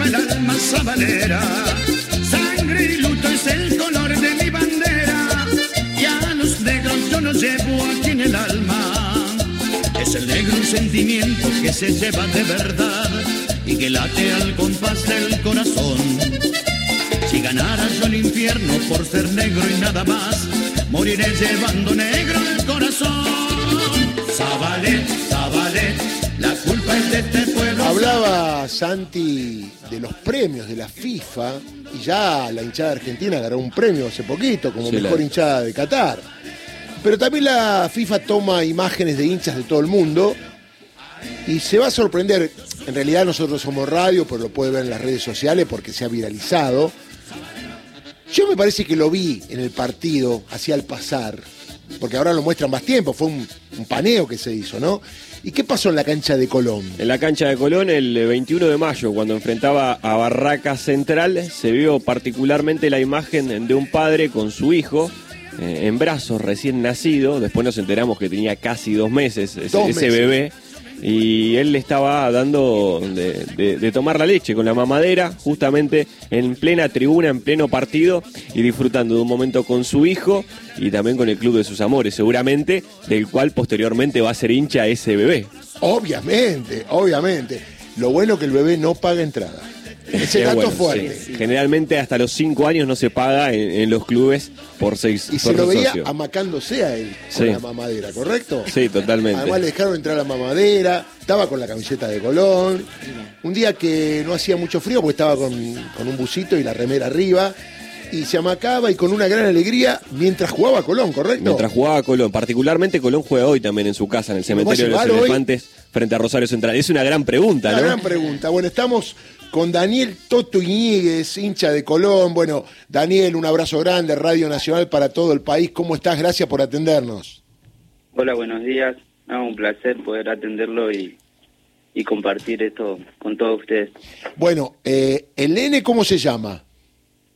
el alma sabanera. Sangre y luto es el color de mi bandera. Y a los negros yo los llevo aquí en el alma. Es el negro sentimiento que se lleva de verdad y que late al compás del corazón. Si ganara yo el infierno por ser negro y nada más, moriré llevando negro el corazón. Zabalé, Zabalé, la culpa es de este. Hablaba Santi de los premios de la FIFA y ya la hinchada argentina ganó un premio hace poquito como Sí, mejor la- hinchada de Qatar. Pero también la FIFA toma imágenes de hinchas de todo el mundo y se va a sorprender. En realidad nosotros somos radio, pero lo puede ver en las redes sociales porque se ha viralizado. Yo me parece que lo vi en el partido, hacia al pasar, porque ahora lo muestran más tiempo, fue un, un paneo que se hizo, ¿no? ¿Y qué pasó en la cancha de Colón? En la cancha de Colón, el 21 de mayo, cuando enfrentaba a Barraca Central, se vio particularmente la imagen de un padre con su hijo eh, en brazos recién nacido. Después nos enteramos que tenía casi dos meses ese, Dos ese meses. bebé. Y él le estaba dando de, tomar la leche con la mamadera, justamente en plena tribuna, en pleno partido, y disfrutando de un momento con su hijo y también con el club de sus amores, seguramente, del cual posteriormente va a ser hincha ese bebé. Obviamente, obviamente. Lo bueno que el bebé no paga entrada. Ese Es dato bueno, fuerte. sí. Generalmente hasta los 5 años no se paga en, en los clubes por seis Y se lo veía socio. amacándose a él Sí. con la mamadera, ¿correcto? Sí, totalmente. Además le dejaron entrar la mamadera, estaba con la camiseta de Colón. Un día que no hacía mucho frío porque estaba con, con un busito y la remera arriba. Y se amacaba y con una gran alegría mientras jugaba Colón, ¿correcto? Mientras jugaba Colón, particularmente Colón juega hoy también en su casa, en el cementerio de los hoy? elefantes, frente a Rosario Central. Es una gran pregunta, Una ¿no? gran pregunta. Bueno, estamos con Daniel Toto Iñiguez, hincha de Colón. Bueno, Daniel, un abrazo grande, Radio Nacional para todo el país. ¿Cómo estás? Gracias por atendernos. Hola, buenos días. No, un placer poder atenderlo y, y compartir esto con todos ustedes. Bueno, eh, ¿el nene cómo se llama?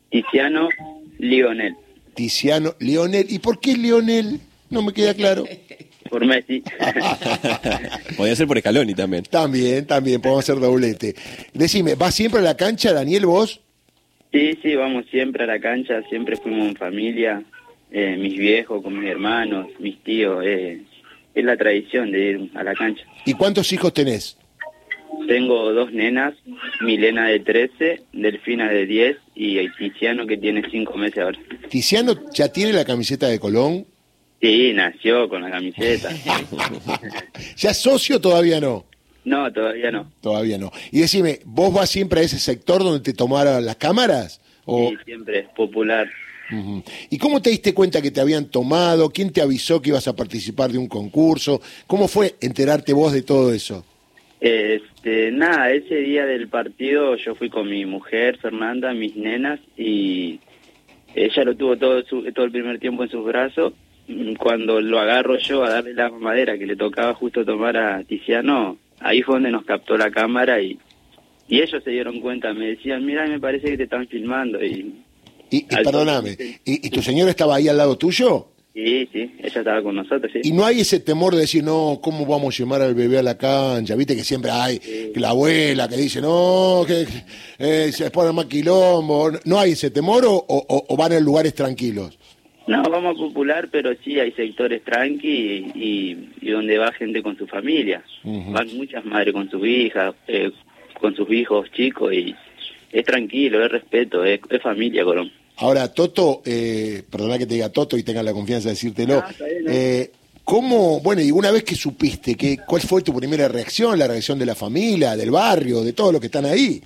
Tiziano Lionel, Tiziano Lionel. ¿Y por qué Lionel? No me queda claro. por Messi. Podría ser por Scaloni también. También, también, podemos hacer doblete. Decime, ¿vas siempre a la cancha, Daniel, vos? sí, sí, vamos siempre a la cancha, siempre fuimos en familia, eh, mis viejos con mis hermanos, mis tíos. eh, es la tradición de ir a la cancha. ¿Y cuántos hijos tenés? Tengo dos nenas, Milena de 13, Delfina de 10 y Tiziano que tiene 5 meses ahora. ¿Tiziano ya tiene la camiseta de Colón? Sí, nació con la camiseta. ¿Ya socio todavía no? No, todavía no. Todavía no. Y decime, ¿vos vas siempre a ese sector donde te tomaron las cámaras? O... Sí, siempre es popular. ¿Y cómo te diste cuenta que te habían tomado? ¿Quién te avisó que ibas a participar de un concurso? ¿Cómo fue enterarte vos de todo eso? Este, nada, ese día del partido yo fui con mi mujer, Fernanda, mis nenas, y ella lo tuvo todo, su- todo el primer tiempo en sus brazos. Cuando lo agarro yo a darle la madera que le tocaba justo tomar a Tiziano, ahí fue donde nos captó la cámara y, y ellos se dieron cuenta, me decían, mira, me parece que te están filmando. Y Y, y perdóname. ¿y, y tu señora estaba ahí al lado tuyo? sí, sí, ella estaba con nosotros, sí. Y no hay ese temor de decir, no, ¿cómo vamos a llevar al bebé a la cancha? Viste que siempre hay que la abuela que dice, no, que eh, se pone más quilombo. ¿No hay ese temor o, o- o van en lugares tranquilos? No, vamos a popular, pero sí hay sectores tranqui y, y- y donde va gente con su familia. Van muchas madres con sus hijas, eh, con sus hijos chicos y es tranquilo, es respeto, es, es familia, Colón. Ahora, Toto, eh, perdona que te diga Toto y tenga la confianza de decírtelo. Bien, ¿no? eh, ¿Cómo, bueno, y una vez que supiste, que, ¿cuál fue tu primera reacción, la reacción de la familia, del barrio, de todos los que están ahí?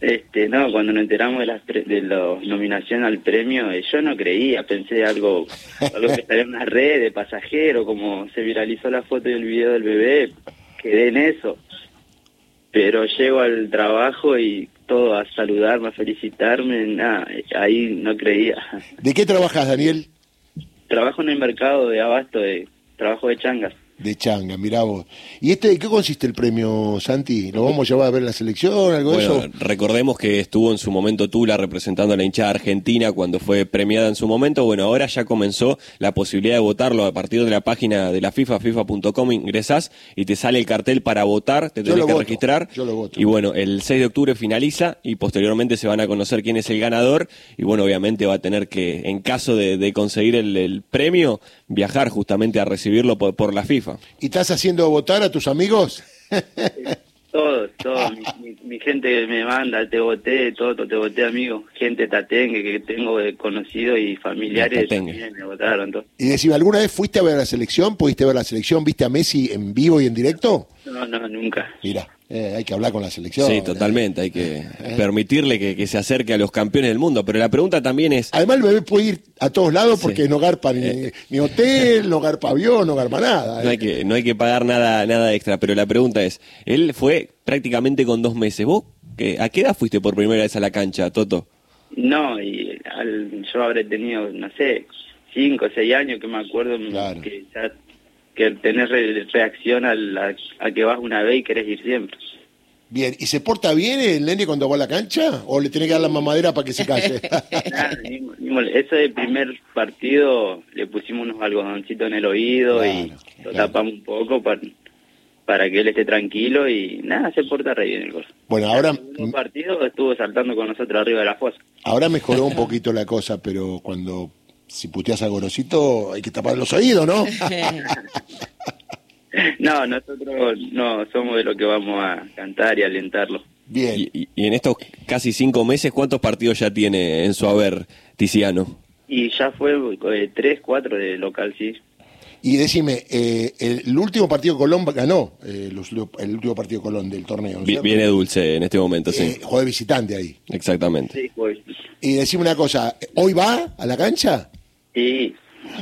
Este, no, cuando nos enteramos de la, de la nominación al premio, eh, yo no creía, pensé algo, algo que estaría en una red de pasajero, como se viralizó la foto y el video del bebé, quedé en eso. Pero llego al trabajo y todo a saludarme, a felicitarme, nada, ahí no creía. ¿De qué trabajas, Daniel? Trabajo en el mercado de abasto, de trabajo de changas. De changa, mirá vos. ¿Y este, qué consiste el premio, Santi? ¿Lo vamos a llevar a ver la selección, algo de Bueno, eso? recordemos que estuvo en su momento Tula representando a la hinchada argentina cuando fue premiada en su momento. Bueno, ahora ya comenzó la posibilidad de votarlo a partir de la página de la FIFA, fifa.com, ingresás y te sale el cartel para votar, te tenés que voto, registrar. yo lo voto. Y bueno, el 6 de octubre finaliza y posteriormente se van a conocer quién es el ganador. Y bueno, obviamente va a tener que, en caso de, de conseguir el, el premio, viajar justamente a recibirlo por, por la FIFA. ¿Y estás haciendo votar a tus amigos? Todos, todos. Mi, mi- mi gente que me manda, te voté, todo, te voté, amigo. Gente tatengue que tengo de conocidos y familiares también me votaron. todo. Y decime, ¿alguna vez fuiste a ver la selección? ¿Pudiste ver la selección? ¿Viste a Messi en vivo y en directo? No, no, nunca. Mira, eh, hay que hablar con la selección. Sí, totalmente. Hay que permitirle que, que se acerque a los campeones del mundo. Pero la pregunta también es, Además, el bebé puede ir a todos lados porque Sí. no garpa ni, ni hotel, no garpa avión, no garpa nada. no eh. hay que, no hay que pagar nada, nada extra. Pero la pregunta es, él fue prácticamente con dos meses. ¿Vos qué- a qué edad fuiste por primera vez a la cancha, Toto? No, y al- yo habré tenido, no sé, cinco o seis años que me acuerdo Claro. que ya que tenés re- reacción a, la- a que vas una vez y querés ir siempre. Bien, ¿y se porta bien el nene cuando va a la cancha? ¿O le tenés que dar la mamadera para que se calle? Eso del primer partido le pusimos unos algodoncitos en el oído y lo claro. tapamos un poco para, para que él esté tranquilo y nada, se porta re bien el gol. bueno, ahora, un partido estuvo saltando con nosotros arriba de la fosa. ahora mejoró un poquito la cosa, pero cuando si puteas a Gorosito hay que tapar los oídos, ¿no? No, nosotros no somos de lo que vamos a cantar y alentarlo. Bien. Y, y- en estos casi cinco meses, ¿cuántos partidos ya tiene en su haber Tiziano? Y ya fue eh, tres, cuatro de local, sí. Y decime, eh, el, último partido Colón ganó, eh, los- el último partido Colón del torneo. Viene dulce en este momento, sí. Eh, juega visitante ahí. Exactamente. Sí. Y decime una cosa, ¿hoy va a la cancha? Sí,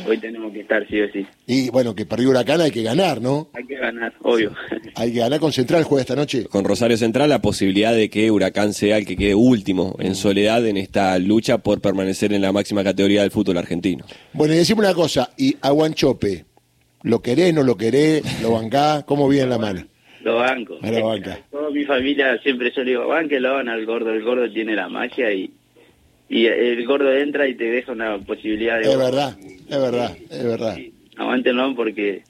hoy tenemos que estar sí o sí. Y bueno, que perdió Huracán hay que ganar, ¿no? Hay que ganar, obvio. Hay que ganar con Central, juega esta noche. Con Rosario Central la posibilidad de que Huracán sea el que quede último en soledad en esta lucha por permanecer en la máxima categoría del fútbol argentino. Bueno, y decime una cosa, y a Guanchope, ¿lo querés, no lo querés, lo bancás? ¿Cómo viene la mano? Lo banco. A la banca. Toda mi familia siempre yo le digo, banquelo van al gordo, el gordo tiene la magia y, y el gordo entra y te deja una posibilidad de... Es verdad, es verdad, es verdad. Aguántenlo porque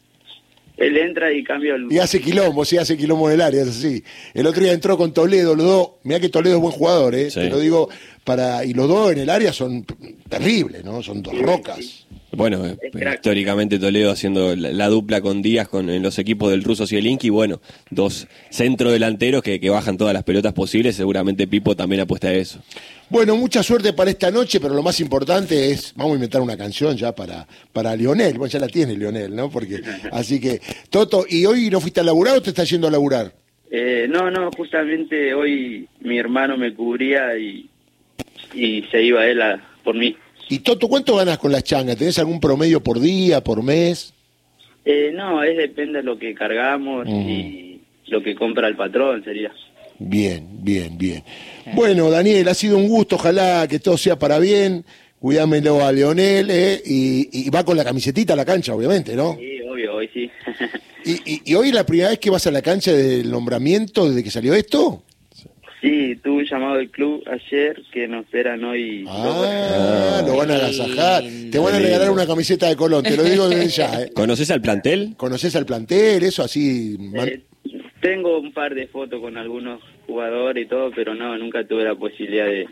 él entra y cambia el... Y hace quilombo, sí, hace quilombo en el área, es así. El otro día entró con Toledo, los dos, mirá que Toledo es buen jugador, ¿eh? Sí. Te lo digo, para, y los dos en el área son terribles, ¿no? Son dos rocas. Bueno, eh, históricamente Toledo haciendo la, la dupla con Díaz con, en los equipos del ruso Zielinski, bueno, dos centrodelanteros que, que bajan todas las pelotas posibles, seguramente Pipo también apuesta a eso. Bueno, mucha suerte para esta noche, pero lo más importante es, vamos a inventar una canción ya para, para Lionel, bueno, ya la tiene Lionel, ¿no? Porque, así que, Toto, ¿y hoy no fuiste a laburar o te estás yendo a laburar? Eh, no, no, justamente hoy mi hermano me cubría y, y se iba él a, por mí. Y Toto, ¿cuánto ganas con las changas? ¿Tenés algún promedio por día, por mes? Eh, no, es depende de lo que cargamos y lo que compra el patrón, sería. Bien, bien, bien. Bueno, Daniel, ha sido un gusto, ojalá que todo sea para bien. Cuídamelo a Leonel, ¿eh? y, y va con la camisetita a la cancha, obviamente, ¿no? Sí, hoy sí. Y, y- y hoy es la primera vez que vas a la cancha del nombramiento desde que salió esto. sí, tuve un llamado del club ayer que nos esperan hoy. Ah, lo van a agasajar. Te van a regalar una camiseta de Colón, te lo digo desde ya. ¿eh? ¿Conoces al plantel? ¿Conoces al plantel? Eso así. man- Eh, tengo un par de fotos con algunos jugadores y todo, pero no, nunca tuve la posibilidad de,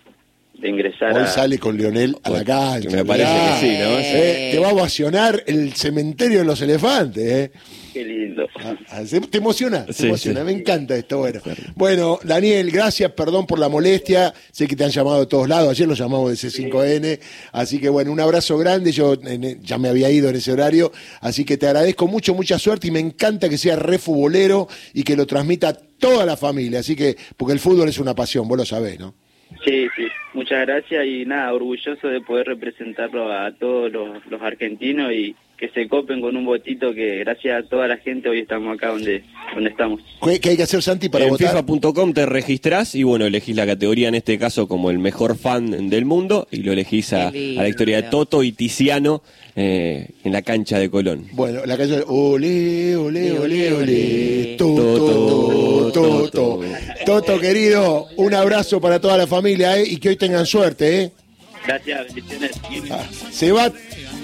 de ingresar Hoy a... sale con Lionel a la cancha. Me parece mirá. que sí, ¿no? Eh, te va a ovacionar el cementerio de los elefantes, ¿eh? Qué lindo. Ah, se- ¿Te emociona? Te Sí, emociona, sí. me encanta esto. Bueno. bueno, Daniel, gracias, perdón por la molestia. Sé que te han llamado de todos lados, ayer los llamamos de C5N. Así que bueno, un abrazo grande. Yo en- ya me había ido en ese horario, así que te agradezco mucho, mucha suerte y me encanta que sea re futbolero y que lo transmita a toda la familia. Así que, porque el fútbol es una pasión, vos lo sabés, ¿no? Sí, sí, muchas gracias y nada, orgulloso de poder representarlo a todos los, los argentinos y, que se copen con un votito que gracias a toda la gente hoy estamos acá donde, donde estamos. ¿Qué, qué hay que hacer, Santi, para en votar? FIFA.com te registrás y bueno, elegís la categoría en este caso como el mejor fan del mundo y lo elegís a, lindo. a la historia de Toto y Tiziano eh, en la cancha de Colón. Bueno, la canción Ole, ole, ole, ole, ole. Toto, Toto, Toto. Toto, querido, un abrazo para toda la familia, ¿eh? Y que hoy tengan suerte, ¿eh? Gracias, bendiciones. Ah, se va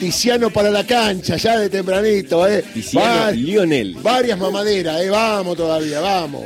Tiziano para la cancha, ya de tempranito, ¿eh? Tiziano Va- Lionel. Varias mamaderas, ¿eh? Vamos todavía, vamos.